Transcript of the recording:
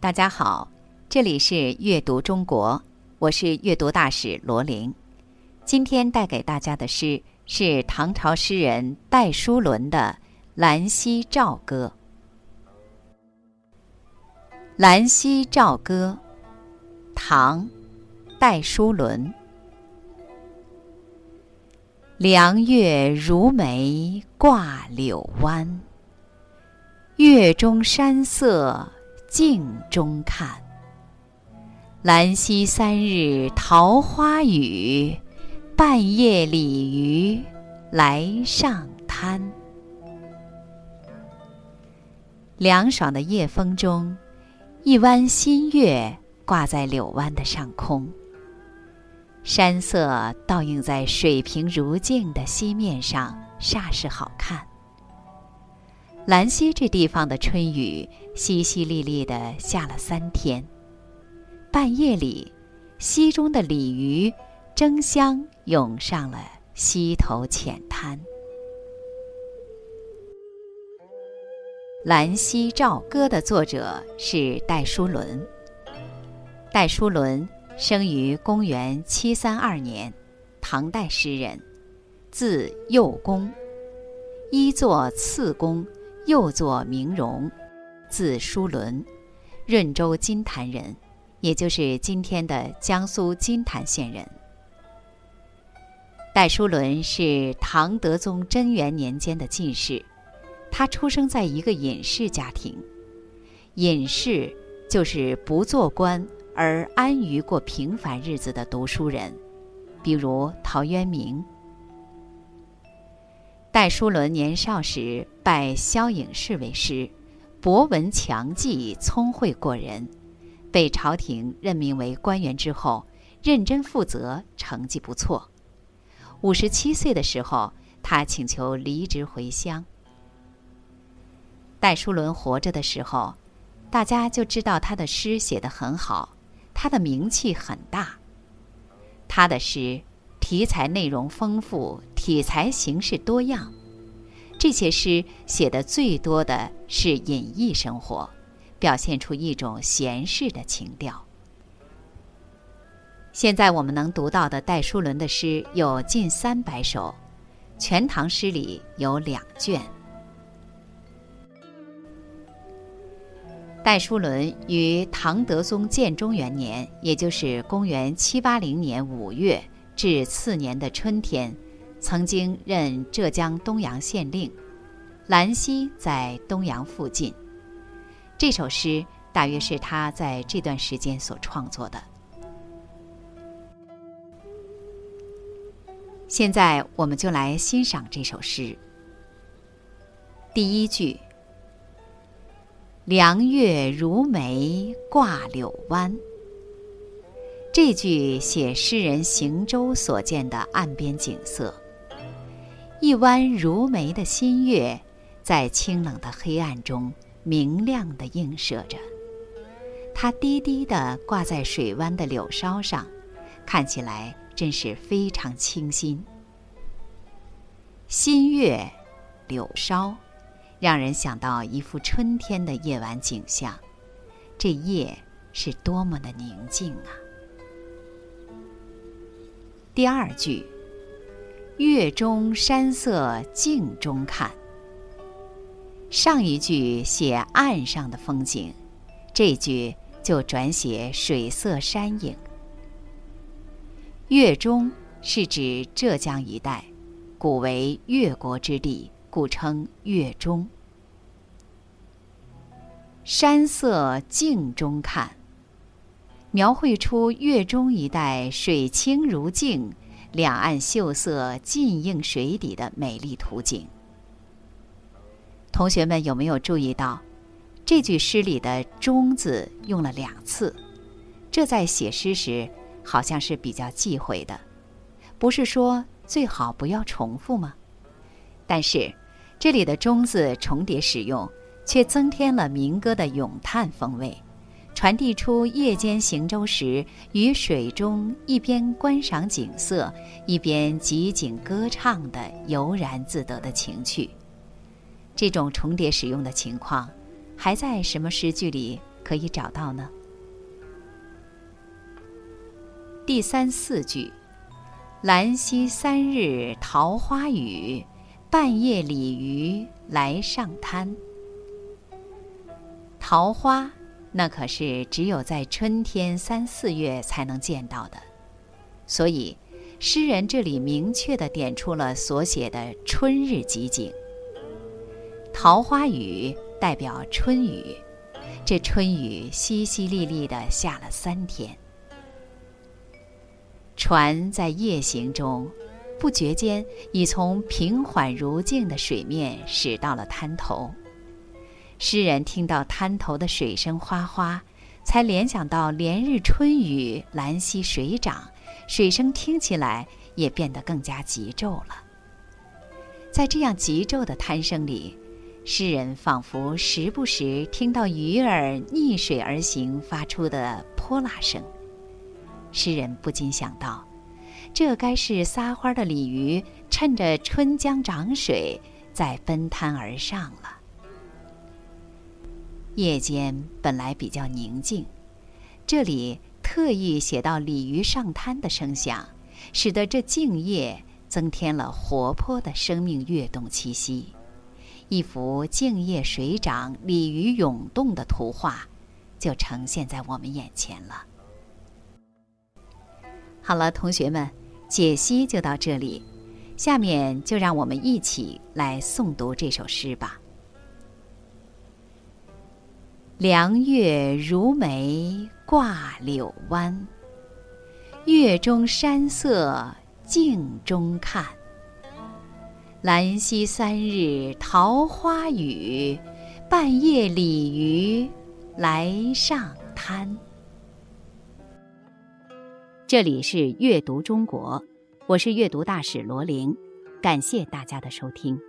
大家好，这里是阅读中国，我是阅读大使罗琳。今天带给大家的诗是唐朝诗人戴叔伦的《兰溪棹歌》。《兰溪棹歌》，唐，戴叔伦。凉月如眉挂柳湾，月中山色。镜中看，兰溪三日桃花雨，半夜鲤鱼来上滩。凉爽的夜风中，一弯新月挂在柳湾的上空，山色倒映在水平如镜的溪面上，煞是好看。兰溪这地方的春雨淅淅沥沥的下了三天，半夜里，溪中的鲤鱼争相涌上了溪头浅滩。《兰溪棹歌》的作者是戴叔伦。戴叔伦生于公元七三二年，唐代诗人，字幼公，一作次公。又作明荣，字叔伦，润州金坛人，也就是今天的江苏金坛县人。戴叔伦是唐德宗贞元年间的进士，他出生在一个隐士家庭。隐士就是不做官而安于过平凡日子的读书人，比如陶渊明。戴叔伦年少时拜萧颖士为师，博闻强记，聪慧过人，被朝廷任命为官员之后，认真负责，成绩不错。五十七岁的时候，他请求离职回乡。戴叔伦活着的时候，大家就知道他的诗写得很好，他的名气很大。他的诗题材内容丰富。题材形式多样，这些诗写的最多的是隐逸生活，表现出一种闲适的情调。现在我们能读到的戴叔伦的诗有近三百首，《全唐诗》里有两卷。戴叔伦于唐德宗建中元年，也就是公元七八零年五月至次年的春天。曾经任浙江东阳县令，兰溪在东阳附近。这首诗大约是他在这段时间所创作的。现在我们就来欣赏这首诗。第一句：“凉月如眉挂柳湾。”这句写诗人行舟所见的岸边景色。一弯如眉的新月，在清冷的黑暗中明亮地映射着。它低低地挂在水湾的柳梢上，看起来真是非常清新。新月，柳梢，让人想到一幅春天的夜晚景象。这夜是多么的宁静啊！第二句。月中山色镜中看。上一句写岸上的风景，这句就转写水色山影。月中是指浙江一带，古为越国之地，故称月中。山色镜中看，描绘出月中一带水清如镜。两岸秀色尽映水底的美丽图景。同学们有没有注意到，这句诗里的“中”字用了两次？这在写诗时好像是比较忌讳的，不是说最好不要重复吗？但是这里的“中”字重叠使用，却增添了民歌的咏叹风味。传递出夜间行舟时于水中一边观赏景色，一边集景歌唱的悠然自得的情趣。这种重叠使用的情况，还在什么诗句里可以找到呢？第三四句：“兰溪三日桃花雨，半夜鲤鱼来上滩。”桃花，那可是只有在春天三四月才能见到的，所以诗人这里明确的点出了所写的春日集景。桃花雨代表春雨，这春雨淅淅沥沥的下了三天。船在夜行中，不觉间已从平缓如镜的水面驶到了滩头。诗人听到滩头的水声哗哗，才联想到连日春雨，兰溪水涨，水声听起来也变得更加急骤了。在这样急骤的滩声里，诗人仿佛时不时听到鱼儿逆水而行发出的泼辣声。诗人不禁想到，这该是撒欢的鲤鱼趁着春江涨水，在奔滩而上了。夜间本来比较宁静，这里特意写到鲤鱼上滩的声响，使得这静夜增添了活泼的生命跃动气息。一幅静夜水涨、鲤鱼涌动的图画，就呈现在我们眼前了。好了，同学们，解析就到这里。下面就让我们一起来诵读这首诗吧。凉月如眉挂柳湾，月中山色镜中看。兰溪三日桃花雨，半夜鲤鱼来上滩。这里是阅读中国，我是阅读大使罗琳，感谢大家的收听。